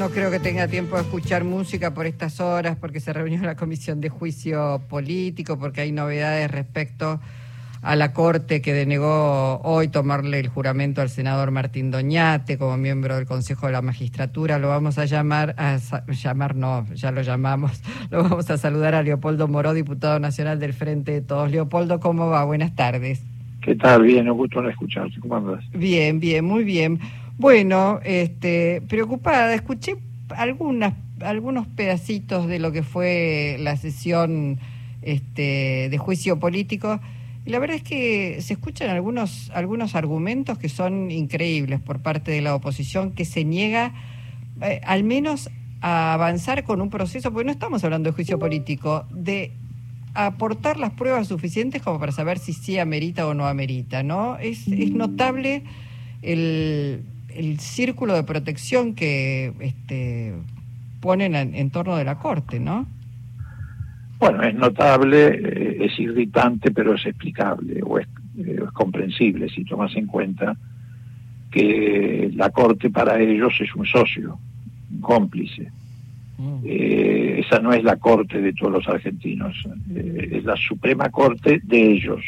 no creo que tenga tiempo de escuchar música por estas horas, porque se reunió la comisión de juicio político, porque hay novedades respecto a la Corte que denegó hoy tomarle el juramento al senador Martín Doñate como miembro del Consejo de la Magistratura. Lo vamos a llamar, a llamar no, ya lo llamamos, lo vamos a saludar a Leopoldo Moró, diputado nacional del Frente de Todos. Leopoldo, ¿cómo va? Buenas tardes. ¿Qué tal? Bien, un gusto escucharte. ¿Cómo andas? Bien, bien, muy bien. Bueno, este, preocupada, escuché algunas, algunos pedacitos de lo que fue la sesión este, de juicio político y la verdad es que se escuchan algunos, algunos argumentos que son increíbles por parte de la oposición que se niega eh, al menos a avanzar con un proceso, porque no estamos hablando de juicio político, de aportar las pruebas suficientes como para saber si sí amerita o no amerita, ¿no? Es, es notable el, el círculo de protección que este, ponen en, torno de la Corte, ¿no? Bueno, es notable, eh, es irritante, pero es explicable o es, eh, es, comprensible si tomas en cuenta que la Corte para ellos es un socio, un cómplice. Mm. Eh, esa no es la Corte de todos los argentinos, es la Suprema Corte de ellos.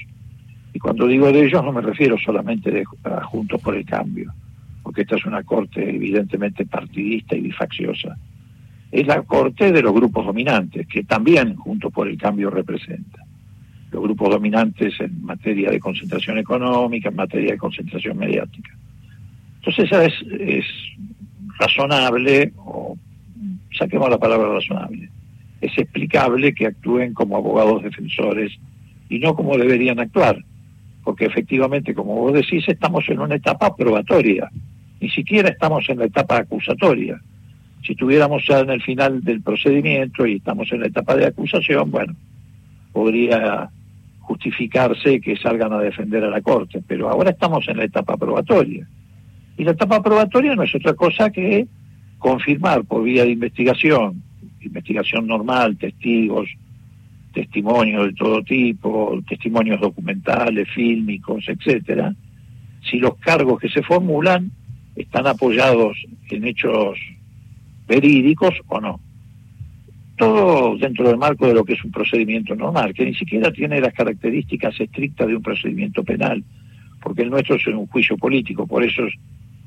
Y cuando digo de ellos no me refiero solamente de, a Juntos por el Cambio porque esta es una corte evidentemente partidista y bifacciosa, es la corte de los grupos dominantes, que también, junto por el cambio, representa. Los grupos dominantes en materia de concentración económica, en materia de concentración mediática. Entonces esa es, es razonable, o saquemos la palabra razonable, es explicable que actúen como abogados defensores y no como deberían actuar, porque efectivamente, como vos decís, estamos en una etapa probatoria ni siquiera estamos en la etapa acusatoria. Si estuviéramos ya en el final del procedimiento y estamos en la etapa de acusación, bueno, podría justificarse que salgan a defender a la Corte, pero ahora estamos en la etapa probatoria. Y la etapa probatoria no es otra cosa que confirmar por vía de investigación, investigación normal, testigos, testimonios de todo tipo, testimonios documentales, fílmicos, etcétera, si los cargos que se formulan están apoyados en hechos verídicos o no. Todo dentro del marco de lo que es un procedimiento normal, que ni siquiera tiene las características estrictas de un procedimiento penal, porque el nuestro es un juicio político, por eso es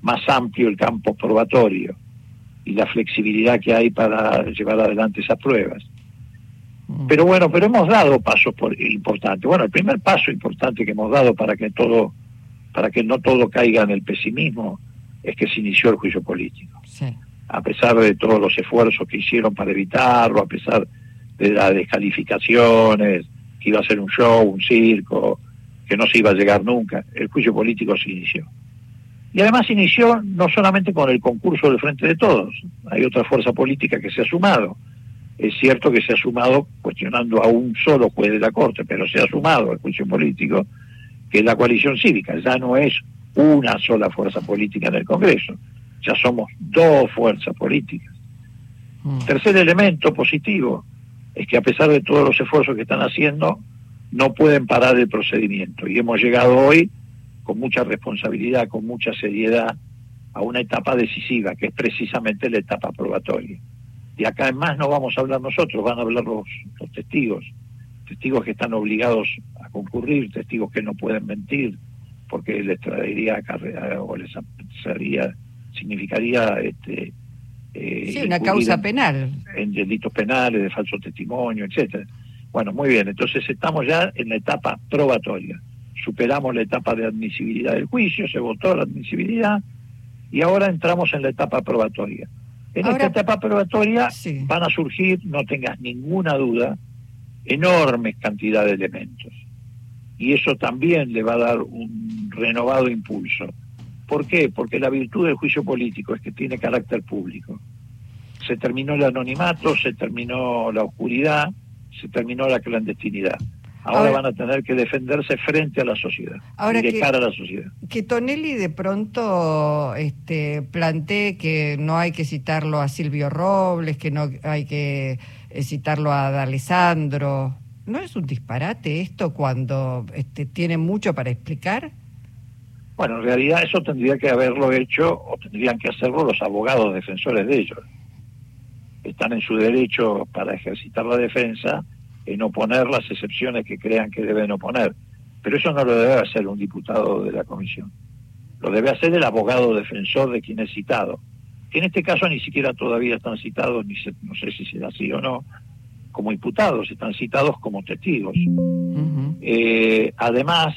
más amplio el campo probatorio y la flexibilidad que hay para llevar adelante esas pruebas. Mm. Pero bueno, pero hemos dado pasos por, importantes. Bueno, el primer paso importante que hemos dado para que todo, para que no todo caiga en el pesimismo, es que se inició el juicio político. A pesar de todos los esfuerzos que hicieron para evitarlo, a pesar de las descalificaciones, que iba a ser un show, un circo, que no se iba a llegar nunca, el juicio político se inició. Y además inició no solamente con el concurso del Frente de Todos, hay otra fuerza política que se ha sumado. Es cierto que se ha sumado cuestionando a un solo juez de la Corte, pero se ha sumado al juicio político, que es la coalición cívica, ya no es una sola fuerza política en el Congreso, ya somos dos fuerzas políticas. Mm. Tercer elemento positivo es que a pesar de todos los esfuerzos que están haciendo, no pueden parar el procedimiento. Y hemos llegado hoy con mucha responsabilidad, con mucha seriedad, a una etapa decisiva, que es precisamente la etapa probatoria. Y acá en más no vamos a hablar nosotros, van a hablar los, los testigos, testigos que están obligados a concurrir, testigos que no pueden mentir, porque les traería o les sería, significaría este eh, sí, una causa penal. en delitos penales de falso testimonio etcétera. Bueno muy bien entonces estamos ya en la etapa probatoria. Superamos la etapa de admisibilidad del juicio se votó la admisibilidad y ahora entramos en la etapa probatoria. En esta etapa probatoria van a surgir no tengas ninguna duda enormes cantidades de elementos y eso también le va a dar un renovado impulso. ¿Por qué? Porque la virtud del juicio político es que tiene carácter público. Se terminó el anonimato, se terminó la oscuridad, se terminó la clandestinidad. Ahora, van a tener que defenderse frente a la sociedad, ahora de cara a la sociedad. Que Tonelli de pronto este, plantee que no hay que citarlo a Silvio Robles, que no hay que eh, citarlo a D'Alessandro. ¿No es un disparate esto cuando este, tiene mucho para explicar? Bueno, en realidad eso tendría que haberlo hecho o tendrían que hacerlo los abogados defensores de ellos. Están en su derecho para ejercitar la defensa en oponer las excepciones que crean que deben oponer. Pero eso no lo debe hacer un diputado de la comisión. Lo debe hacer el abogado defensor de quien es citado. Que en este caso ni siquiera todavía están citados, ni no sé si será así o no, como imputados, están citados como testigos. Eh, además,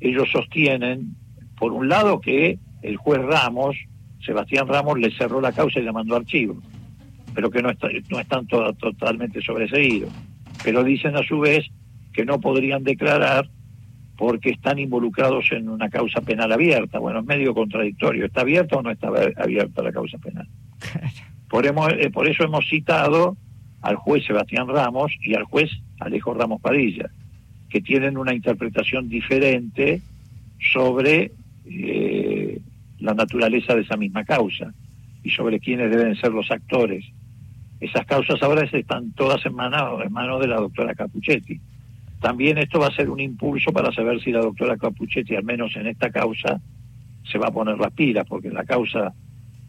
ellos sostienen, por un lado, que el juez Ramos, Sebastián Ramos, le cerró la causa y le mandó archivo, pero que no, está, no están totalmente sobreseídos. Pero dicen a su vez que no podrían declarar porque están involucrados en una causa penal abierta. Bueno, es medio contradictorio. ¿Está abierta o no está abierta la causa penal? Por, eh, por eso hemos citado al juez Sebastián Ramos y al juez Alejo Ramos Padilla, que tienen una interpretación diferente sobre eh, la naturaleza de esa misma causa y sobre quiénes deben ser los actores. Esas causas ahora están todas en manos en mano de la doctora Capuchetti. También esto va a ser un impulso para saber si la doctora Capuchetti, al menos en esta causa, se va a poner las pilas, porque la causa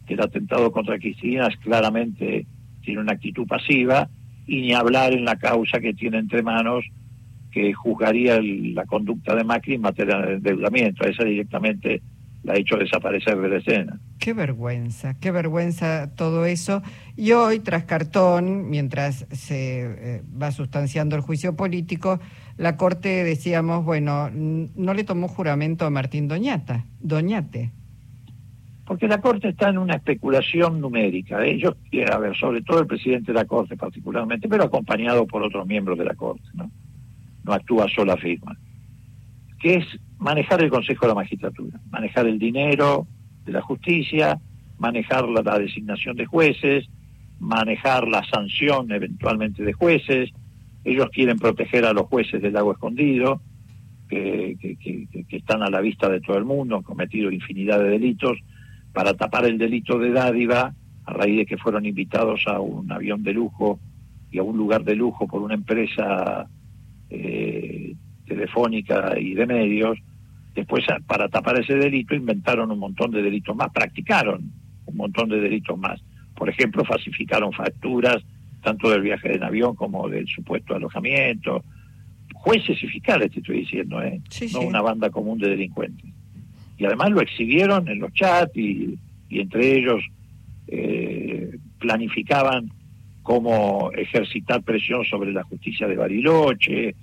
del atentado contra Cristina es claramente tiene una actitud pasiva y ni hablar en la causa que tiene entre manos que juzgaría la conducta de Macri en materia de endeudamiento. Esa directamente la ha hecho desaparecer de la escena. Qué vergüenza, qué vergüenza todo eso. Y hoy, tras cartón, mientras se eh, va sustanciando el juicio político, la Corte, decíamos, bueno, no le tomó juramento a Martín Doñata, Doñate porque la Corte está en una especulación numérica. Ellos, a ver, sobre todo el presidente de la Corte particularmente, pero acompañado por otros miembros de la Corte, ¿no? No actúa sola firma. Que es manejar el Consejo de la Magistratura, manejar el dinero de la justicia, manejar la, designación de jueces, manejar la sanción eventualmente de jueces. Ellos quieren proteger a los jueces del lago escondido, que, que están a la vista de todo el mundo, han cometido infinidad de delitos para tapar el delito de dádiva, a raíz de que fueron invitados a un avión de lujo y a un lugar de lujo por una empresa eh, telefónica y de medios, después para tapar ese delito inventaron un montón de delitos más, practicaron un montón de delitos más. Por ejemplo, falsificaron facturas tanto del viaje en avión como del supuesto alojamiento. Jueces y fiscales, te estoy diciendo, ¿eh? no una banda común de delincuentes y además lo exhibieron en los chats y, entre ellos eh, planificaban cómo ejercitar presión sobre la justicia de Bariloche,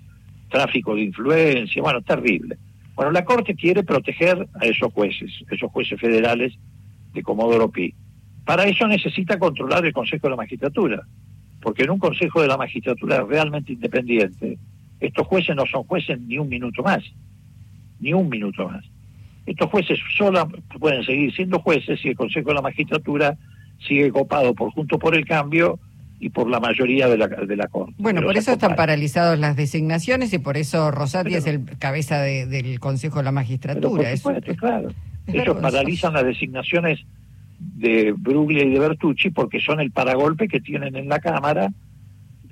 tráfico de influencia, bueno, terrible. Bueno, la Corte quiere proteger a esos jueces, esos jueces federales de Comodoro Pi. Para eso necesita controlar el Consejo de la Magistratura, porque en un Consejo de la Magistratura realmente independiente, estos jueces no son jueces ni un minuto más, ni un minuto más. Estos jueces solo pueden seguir siendo jueces si el Consejo de la Magistratura sigue copado por Junto por el Cambio y por la mayoría de la, de la Corte. Bueno, por eso están paralizadas las designaciones y por eso Rosati es el cabeza del Consejo de la Magistratura. claro. Ellos paralizan las designaciones de Bruglia y de Bertucci porque son el paragolpe que tienen en la Cámara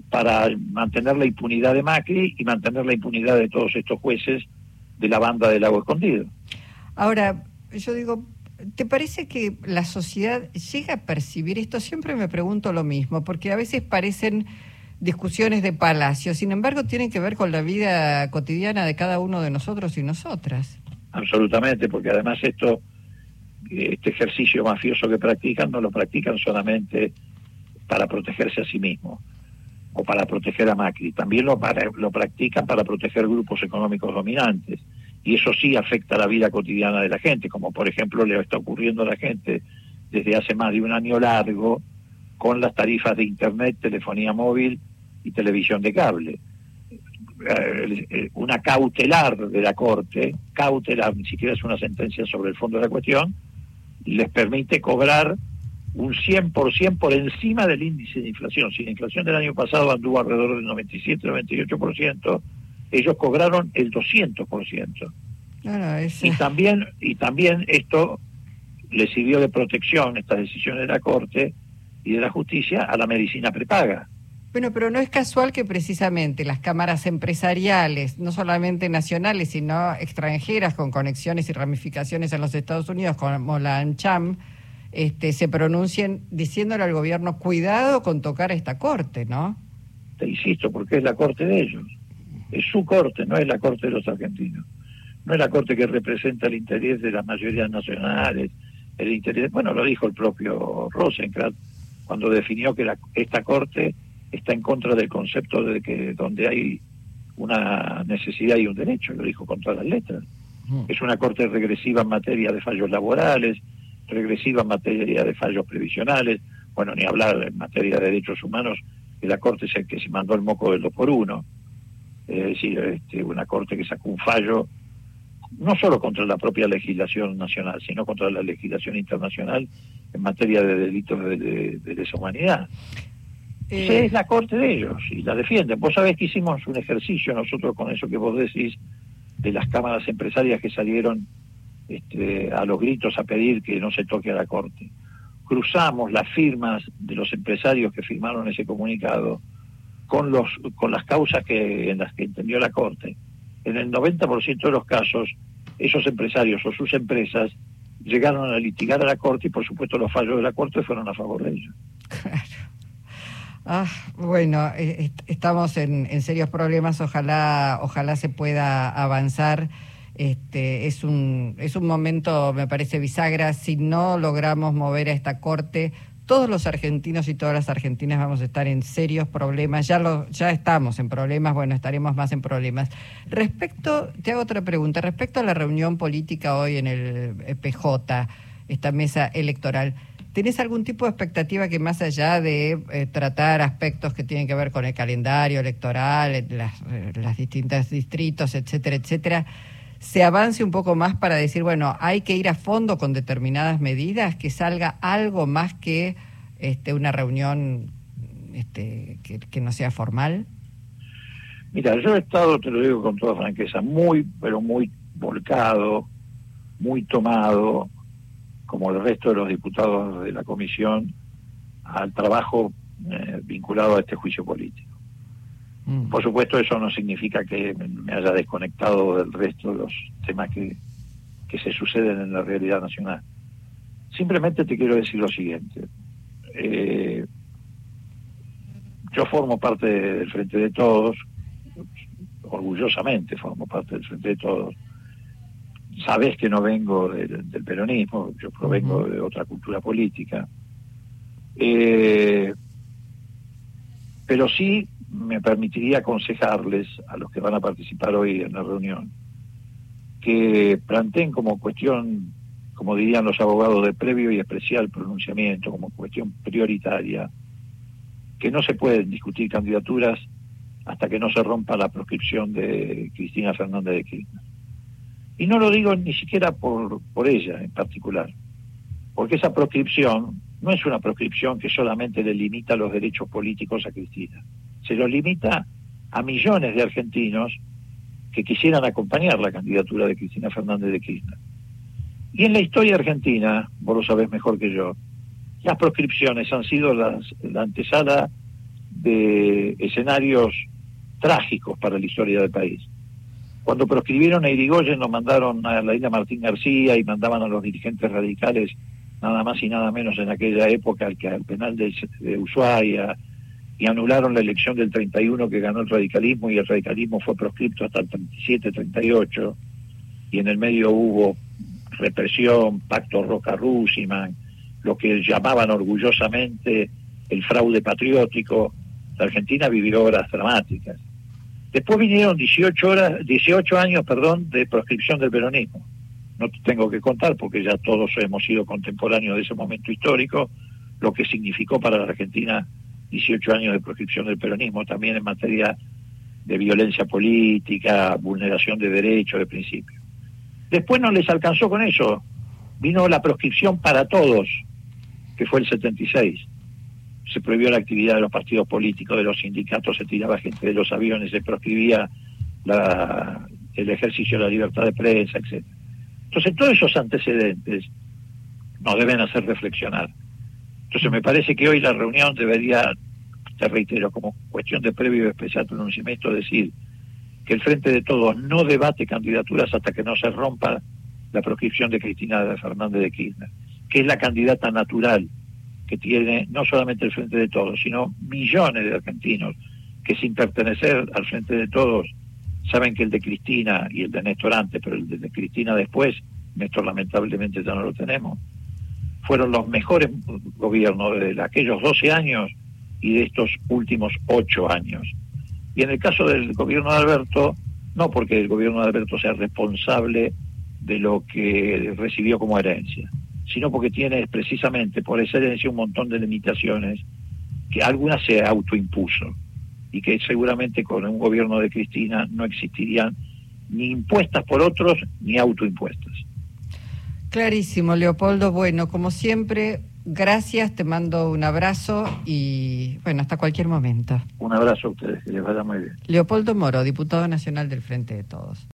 para mantener la impunidad de Macri y mantener la impunidad de todos estos jueces de la banda del Lago Escondido. Ahora, yo digo, ¿te parece que la sociedad llega a percibir esto? Siempre me pregunto lo mismo, porque a veces parecen discusiones de palacio, sin embargo tienen que ver con la vida cotidiana de cada uno de nosotros y nosotras. Absolutamente, porque además esto, este ejercicio mafioso que practican, no lo practican solamente para protegerse a sí mismos o para proteger a Macri, también lo, lo practican para proteger grupos económicos dominantes y eso sí afecta la vida cotidiana de la gente, como por ejemplo le está ocurriendo a la gente desde hace más de un año largo con las tarifas de Internet, telefonía móvil y televisión de cable. Eh, una cautelar de la Corte, cautelar, ni siquiera es una sentencia sobre el fondo de la cuestión, les permite cobrar un 100% por encima del índice de inflación. Si la inflación del año pasado anduvo alrededor del 97-98%, ellos cobraron el 200%. Y también y también esto le sirvió de protección, estas decisiones de la Corte y de la justicia, a la medicina prepaga. Bueno, pero no es casual que precisamente las cámaras empresariales, no solamente nacionales, sino extranjeras con conexiones y ramificaciones en los Estados Unidos, como la ANCHAM, este, se pronuncien diciéndole al gobierno, cuidado con tocar esta corte, ¿no? Te insisto, porque es la corte de ellos. Es su corte, no es la corte de los argentinos. No es la corte que representa el interés de las mayorías nacionales, el interés, bueno, lo dijo el propio Rosenkrantz cuando definió que la, esta corte está en contra del concepto de que donde hay una necesidad y un derecho, lo dijo con todas las letras. Es una corte regresiva en materia de fallos laborales, regresiva en materia de fallos previsionales, bueno, ni hablar en materia de derechos humanos, que la corte es el que se mandó el moco del 2 por 1 es decir, este, una corte que sacó un fallo no solo contra la propia legislación nacional, sino contra la legislación internacional en materia de delitos de, de, deshumanidad. Eh... Es la corte de ellos y la defienden. Vos sabés que hicimos un ejercicio nosotros con eso que vos decís de las cámaras empresarias que salieron este, a los gritos a pedir que no se toque a la corte. Cruzamos las firmas de los empresarios que firmaron ese comunicado con los con las causas que en las que entendió la corte en el 90% de los casos, esos empresarios o sus empresas llegaron a litigar a la Corte y, por supuesto, los fallos de la Corte fueron a favor de ellos. Claro. Ah, bueno, eh, estamos en, serios problemas. Ojalá, ojalá se pueda avanzar. Este, es un es un momento, me parece bisagra. Si no logramos mover a esta corte, todos los argentinos y todas las argentinas vamos a estar en serios problemas. Ya lo, ya estamos en problemas, bueno, estaremos más en problemas. Respecto, te hago otra pregunta, respecto a la reunión política hoy en el eh, PJ, esta mesa electoral. ¿Tenés algún tipo de expectativa que más allá de eh, tratar aspectos que tienen que ver con el calendario electoral, eh, las, las distintas distritos, etcétera, etcétera, se avance un poco más para decir, bueno, hay que ir a fondo con determinadas medidas, que salga algo más que este, una reunión este, que, no sea formal? Mira, yo he estado, te lo digo con toda franqueza, muy, pero muy volcado, muy tomado, como el resto de los diputados de la comisión, al trabajo eh, vinculado a este juicio político. Mm. Por supuesto, eso no significa que me haya desconectado del resto de los temas que, se suceden en la realidad nacional. Simplemente te quiero decir lo siguiente. Eh, yo formo parte del Frente de Todos, orgullosamente formo parte del Frente de Todos. Sabes que no vengo del, peronismo, yo provengo de otra cultura política. Eh, pero sí me permitiría aconsejarles a los que van a participar hoy en la reunión que planteen como cuestión, como dirían los abogados, de previo y especial pronunciamiento, como cuestión prioritaria, que no se pueden discutir candidaturas hasta que no se rompa la proscripción de Cristina Fernández de Kirchner. Y no lo digo ni siquiera por, por ella en particular, porque esa proscripción no es una proscripción que solamente le limita los derechos políticos a Cristina se lo limita a millones de argentinos que quisieran acompañar la candidatura de Cristina Fernández de Kirchner. Y en la historia argentina, vos lo sabés mejor que yo, las proscripciones han sido las, la antesala de escenarios trágicos para la historia del país. Cuando proscribieron a Irigoyen nos mandaron a la isla Martín García y mandaban a los dirigentes radicales nada más y nada menos en aquella época al que al penal de, de Ushuaia, y anularon la elección del 31 que ganó el radicalismo y el radicalismo fue proscripto hasta el 37, 38 y en el medio hubo represión, pacto Roca-Rusiman, lo que llamaban orgullosamente el fraude patriótico. La Argentina vivió horas dramáticas. Después vinieron 18 horas, 18 años, perdón, de proscripción del peronismo. No te tengo que contar porque ya todos hemos sido contemporáneos de ese momento histórico, lo que significó para la Argentina 18 años de proscripción del peronismo, también en materia de violencia política, vulneración de derechos, de principios. Después no les alcanzó con eso. Vino la proscripción para todos, que fue el 76. Se prohibió la actividad de los partidos políticos, de los sindicatos, se tiraba gente de los aviones, se proscribía el ejercicio de la libertad de prensa, etc. Entonces, todos esos antecedentes nos deben hacer reflexionar. Entonces me parece que hoy la reunión debería te reitero, como cuestión de previo y especial pronunciamiento, decir que el Frente de Todos no debate candidaturas hasta que no se rompa la proscripción de Cristina Fernández de Kirchner, que es la candidata natural que tiene no solamente el Frente de Todos, sino millones de argentinos que sin pertenecer al Frente de Todos saben que el de Cristina y el de Néstor antes, pero el de Cristina después, Néstor lamentablemente ya no lo tenemos, fueron los mejores gobiernos de aquellos 12 años y de estos últimos 8 años. Y en el caso del gobierno de Alberto, no porque el gobierno de Alberto sea responsable de lo que recibió como herencia, sino porque tiene precisamente por esa herencia un montón de limitaciones que algunas se autoimpuso y que seguramente con un gobierno de Cristina no existirían ni impuestas por otros ni autoimpuestas. Clarísimo, Leopoldo. Bueno, como siempre, gracias, te mando un abrazo y bueno, hasta cualquier momento. Un abrazo a ustedes, que les vaya muy bien. Leopoldo Moro, diputado nacional del Frente de Todos.